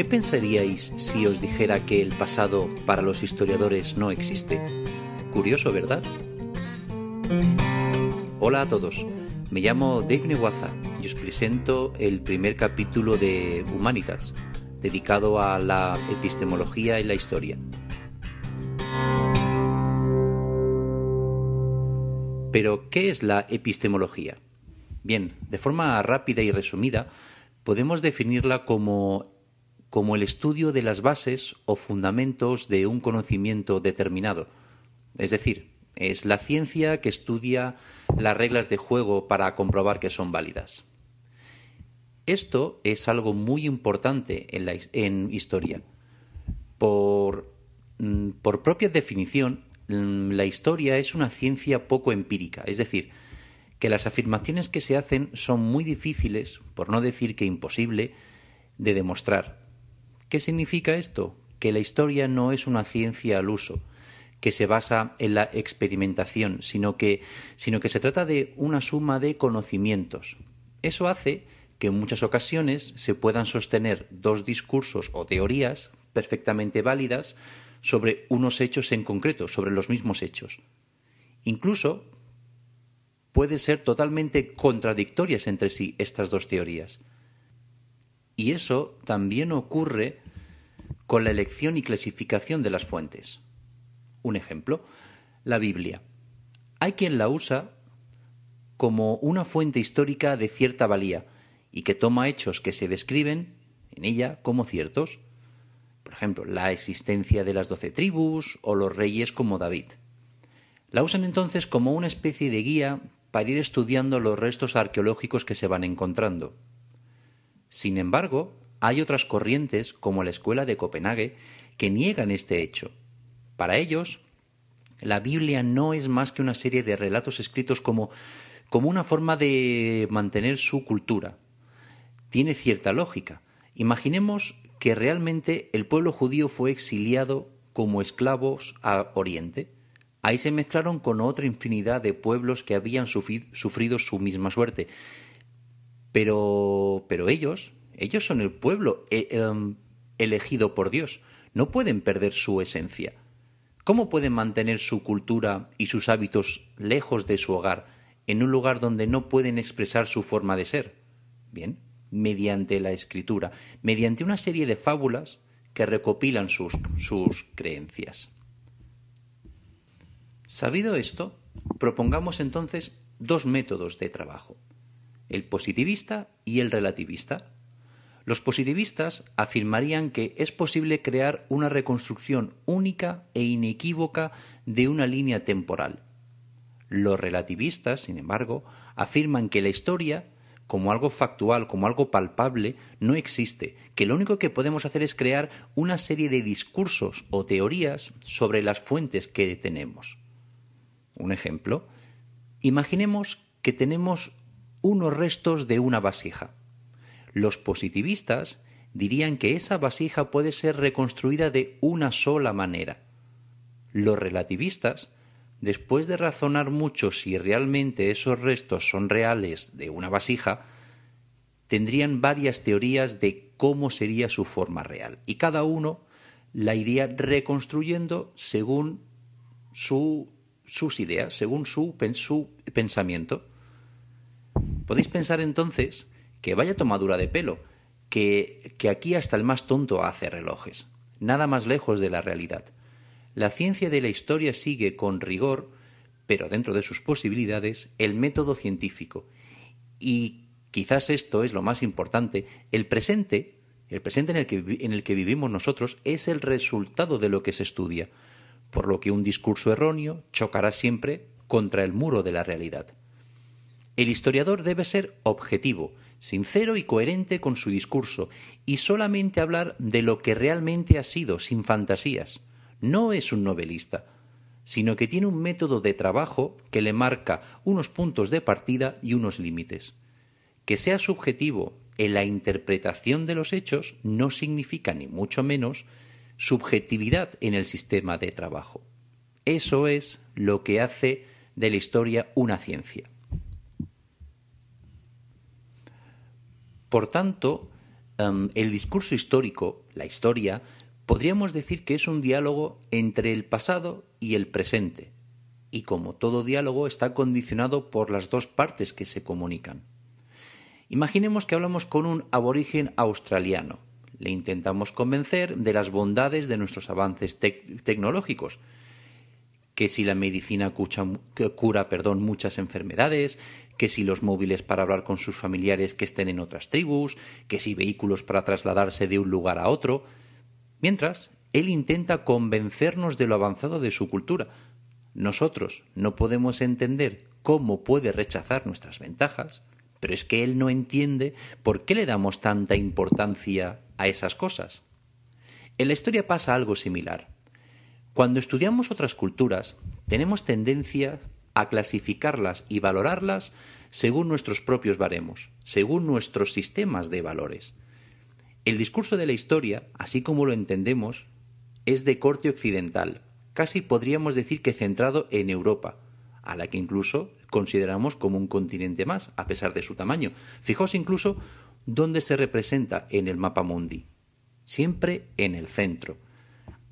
¿Qué pensaríais si os dijera que el pasado para los historiadores no existe? Curioso, ¿verdad? Hola a todos, me llamo Dave Neguaza y os presento el primer capítulo de Humanitas, dedicado a la epistemología y la historia. Pero, ¿qué es la epistemología? Bien, de forma rápida y resumida, podemos definirla como, como el estudio de las bases o fundamentos de un conocimiento determinado. Es decir, es la ciencia que estudia las reglas de juego para comprobar que son válidas. Esto es algo muy importante en, la, en historia. Por, mm, por propia definición, Mm, la historia es una ciencia poco empírica, es decir, que las afirmaciones que se hacen son muy difíciles, por no decir que imposible, de demostrar. ¿Qué significa esto? Que la historia no es una ciencia al uso, que se basa en la experimentación, sino que, sino que se trata de una suma de conocimientos. Eso hace que en muchas ocasiones se puedan sostener dos discursos o teorías perfectamente válidas sobre unos hechos en concreto, sobre los mismos hechos. Incluso pueden ser totalmente contradictorias entre sí estas dos teorías. Y eso también ocurre con la elección y clasificación de las fuentes. Un ejemplo, la Biblia. Hay quien la usa como una fuente histórica de cierta valía y que toma hechos que se describen en ella como ciertos por ejemplo, la existencia de las doce tribus o los reyes como David. La usan entonces como una especie de guía para ir estudiando los restos arqueológicos que se van encontrando. Sin embargo, hay otras corrientes, como la Escuela de Copenhague, que niegan este hecho. Para ellos, la Biblia no es más que una serie de relatos escritos como, como una forma de mantener su cultura. Tiene cierta lógica. Imaginemos que realmente el pueblo judío fue exiliado como esclavos a Oriente. Ahí se mezclaron con otra infinidad de pueblos que habían sufrido su misma suerte. Pero, pero ellos, ellos son el pueblo eh, em, elegido por Dios. No pueden perder su esencia. ¿Cómo pueden mantener su cultura y sus hábitos lejos de su hogar, en un lugar donde no pueden expresar su forma de ser? Bien, mediante la escritura, mediante una serie de fábulas que recopilan sus, sus creencias. Sabido esto, propongamos entonces dos métodos de trabajo, el positivista y el relativista. Los positivistas afirmarían que es posible crear una reconstrucción única e inequívoca de una línea temporal. Los relativistas, sin embargo, afirman que la historia como algo factual, como algo palpable, no existe, que lo único que podemos hacer es crear una serie de discursos o teorías sobre las fuentes que tenemos. Un ejemplo, imaginemos que tenemos unos restos de una vasija. Los positivistas dirían que esa vasija puede ser reconstruida de una sola manera. Los relativistas después de razonar mucho si realmente esos restos son reales de una vasija, tendrían varias teorías de cómo sería su forma real y cada uno la iría reconstruyendo según sus ideas, según su, su pensamiento. Podéis pensar entonces que vaya tomadura de pelo, que, que aquí hasta el más tonto hace relojes, nada más lejos de la realidad. La ciencia de la historia sigue con rigor, pero dentro de sus posibilidades, el método científico. Y quizás esto es lo más importante, el presente, el presente en el que, en el que vivimos nosotros, es el resultado de lo que se estudia, por lo que un discurso erróneo chocará siempre contra el muro de la realidad. El historiador debe ser objetivo, sincero y coherente con su discurso, y solamente hablar de lo que realmente ha sido, sin fantasías no es un novelista, sino que tiene un método de trabajo que le marca unos puntos de partida y unos límites. Que sea subjetivo en la interpretación de los hechos no significa ni mucho menos subjetividad en el sistema de trabajo. Eso es lo que hace de la historia una ciencia. Por tanto, em, el discurso histórico, la historia, podríamos decir que es un diálogo entre el pasado y el presente. Y como todo diálogo está condicionado por las dos partes que se comunican. Imaginemos que hablamos con un aborigen australiano. Le intentamos convencer de las bondades de nuestros avances tecnológicos que si la medicina cura perdón, muchas enfermedades, que si los móviles para hablar con sus familiares que estén en otras tribus, que si vehículos para trasladarse de un lugar a otro. Mientras, él intenta convencernos de lo avanzado de su cultura. Nosotros no podemos entender cómo puede rechazar nuestras ventajas, pero es que él no entiende por qué le damos tanta importancia a esas cosas. En la historia pasa algo similar. Cuando estudiamos otras culturas, tenemos tendencia a clasificarlas y valorarlas según nuestros propios baremos, según nuestros sistemas de valores. El discurso de la historia, así como lo entendemos, es de corte occidental, casi podríamos decir que centrado en Europa, a la que incluso consideramos como un continente más, a pesar de su tamaño. Fijaos incluso dónde se representa en el mapa mundi, siempre en el centro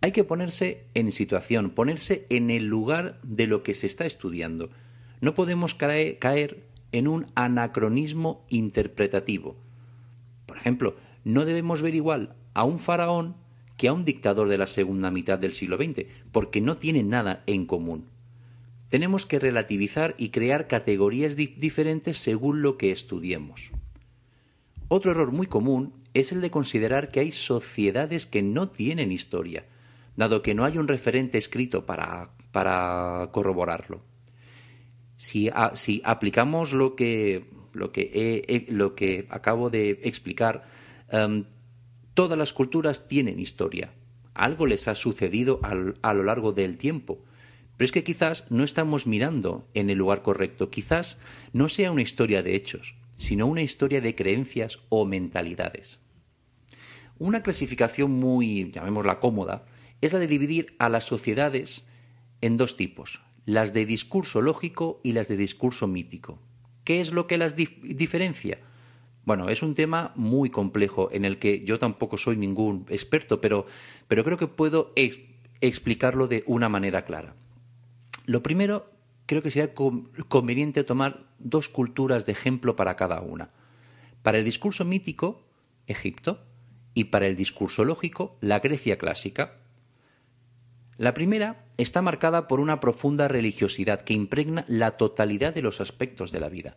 hay que ponerse en situación, ponerse en el lugar de lo que se está estudiando. No podemos caer en un anacronismo interpretativo. Por ejemplo, no debemos ver igual a un faraón que a un dictador de la segunda mitad del siglo XX, porque no tienen nada en común. Tenemos que relativizar y crear categorías diferentes según lo que estudiemos. Otro error muy común es el de considerar que hay sociedades que no tienen historia, dado que no hay un referente escrito para, para corroborarlo. Si, aplicamos lo que, lo, que lo que acabo de explicar, em, todas las culturas tienen historia. Algo les ha sucedido a lo largo del tiempo. Pero es que quizás no estamos mirando en el lugar correcto. Quizás no sea una historia de hechos, sino una historia de creencias o mentalidades. Una clasificación muy, llamémosla cómoda, es la de dividir a las sociedades en dos tipos, las de discurso lógico y las de discurso mítico. ¿Qué es lo que las diferencia? Bueno, es un tema muy complejo en el que yo tampoco soy ningún experto, pero, pero creo que puedo explicarlo de una manera clara. Lo primero, creo que sería conveniente tomar dos culturas de ejemplo para cada una. Para el discurso mítico, Egipto, y para el discurso lógico, la Grecia clásica, la primera está marcada por una profunda religiosidad que impregna la totalidad de los aspectos de la vida.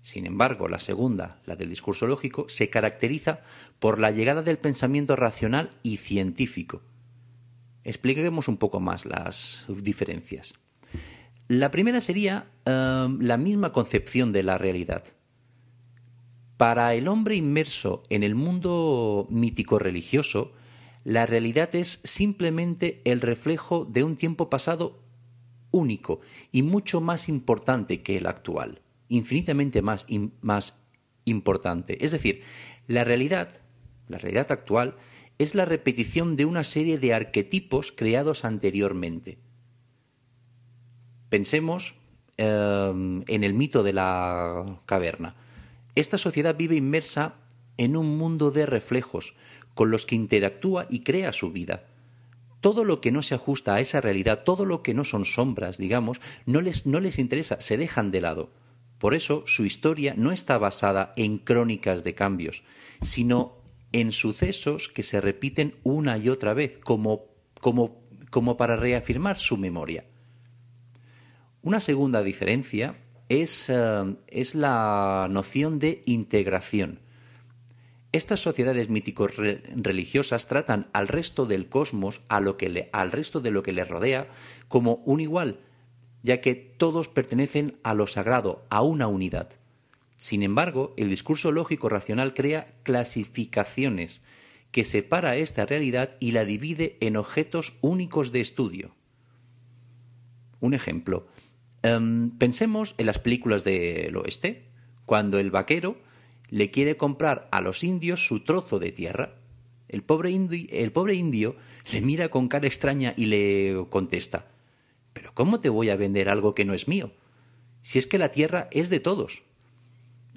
Sin embargo, la segunda, la del discurso lógico, se caracteriza por la llegada del pensamiento racional y científico. Expliquemos un poco más las diferencias. La primera sería eh, la misma concepción de la realidad. Para el hombre inmerso en el mundo mítico religioso, la realidad es simplemente el reflejo de un tiempo pasado único y mucho más importante que el actual, infinitamente más, más importante. Es decir, la realidad, la realidad actual, es la repetición de una serie de arquetipos creados anteriormente. Pensemos em, en el mito de la caverna. Esta sociedad vive inmersa en un mundo de reflejos, con los que interactúa y crea su vida. Todo lo que no se ajusta a esa realidad, todo lo que no son sombras, digamos, no les, no les interesa, se dejan de lado. Por eso su historia no está basada en crónicas de cambios, sino en sucesos que se repiten una y otra vez, como, como, como para reafirmar su memoria. Una segunda diferencia es, eh, es la noción de integración. Estas sociedades mítico-religiosas tratan al resto del cosmos, a lo que al resto de lo que les rodea, como un igual, ya que todos pertenecen a lo sagrado, a una unidad. Sin embargo, el discurso lógico-racional crea clasificaciones que separa esta realidad y la divide en objetos únicos de estudio. Un ejemplo. Em, pensemos en las películas del oeste, cuando el vaquero le quiere comprar a los indios su trozo de tierra. El pobre, indio, el pobre indio le mira con cara extraña y le contesta ¿Pero cómo te voy a vender algo que no es mío? Si es que la tierra es de todos.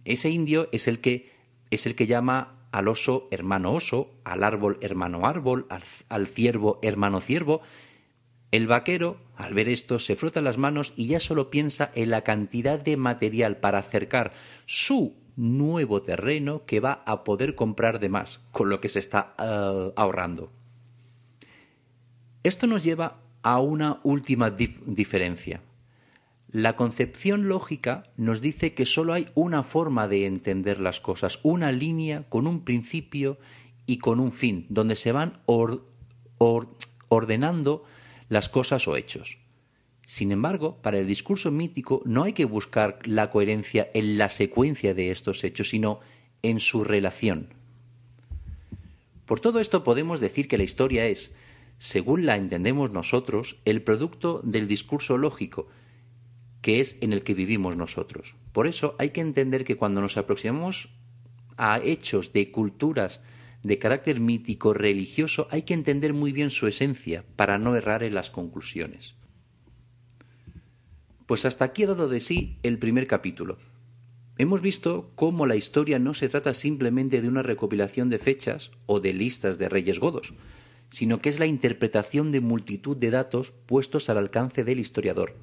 Ese indio es el que es el que llama al oso hermano oso, al árbol hermano árbol, al, ciervo hermano ciervo. El vaquero, al ver esto, se frota las manos y ya solo piensa en la cantidad de material para acercar su nuevo terreno que va a poder comprar de más, con lo que se está eh, ahorrando. Esto nos lleva a una última diferencia. La concepción lógica nos dice que solo hay una forma de entender las cosas, una línea con un principio y con un fin, donde se van ordenando las cosas o hechos. Sin embargo, para el discurso mítico no hay que buscar la coherencia en la secuencia de estos hechos, sino en su relación. Por todo esto podemos decir que la historia es, según la entendemos nosotros, el producto del discurso lógico, que es en el que vivimos nosotros. Por eso hay que entender que cuando nos aproximamos a hechos de culturas de carácter mítico religioso, hay que entender muy bien su esencia para no errar en las conclusiones. Pues hasta aquí ha dado de sí el primer capítulo. Hemos visto cómo la historia no se trata simplemente de una recopilación de fechas o de listas de reyes godos, sino que es la interpretación de multitud de datos puestos al alcance del historiador,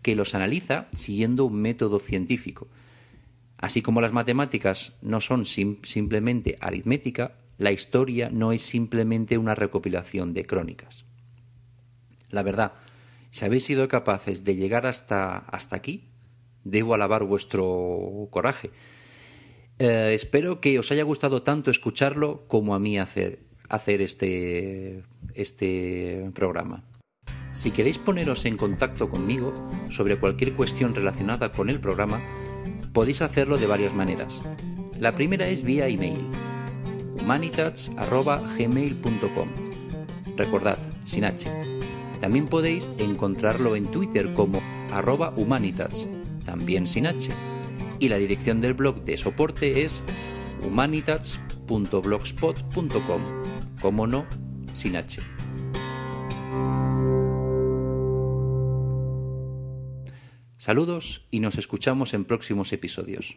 que los analiza siguiendo un método científico. Así como las matemáticas no son simplemente aritmética, la historia no es simplemente una recopilación de crónicas. La verdad, si habéis sido capaces de llegar hasta, hasta aquí, debo alabar vuestro coraje. Eh, espero que os haya gustado tanto escucharlo como a mí hacer, hacer este, este programa. Si queréis poneros en contacto conmigo sobre cualquier cuestión relacionada con el programa, podéis hacerlo de varias maneras. La primera es vía email, humanitats.gmail.com. Recordad, sin H. También podéis encontrarlo en Twitter como arroba humanitats, también sin H. Y la dirección del blog de soporte es humanitats.blogspot.com, como no, sin H. Saludos y nos escuchamos en próximos episodios.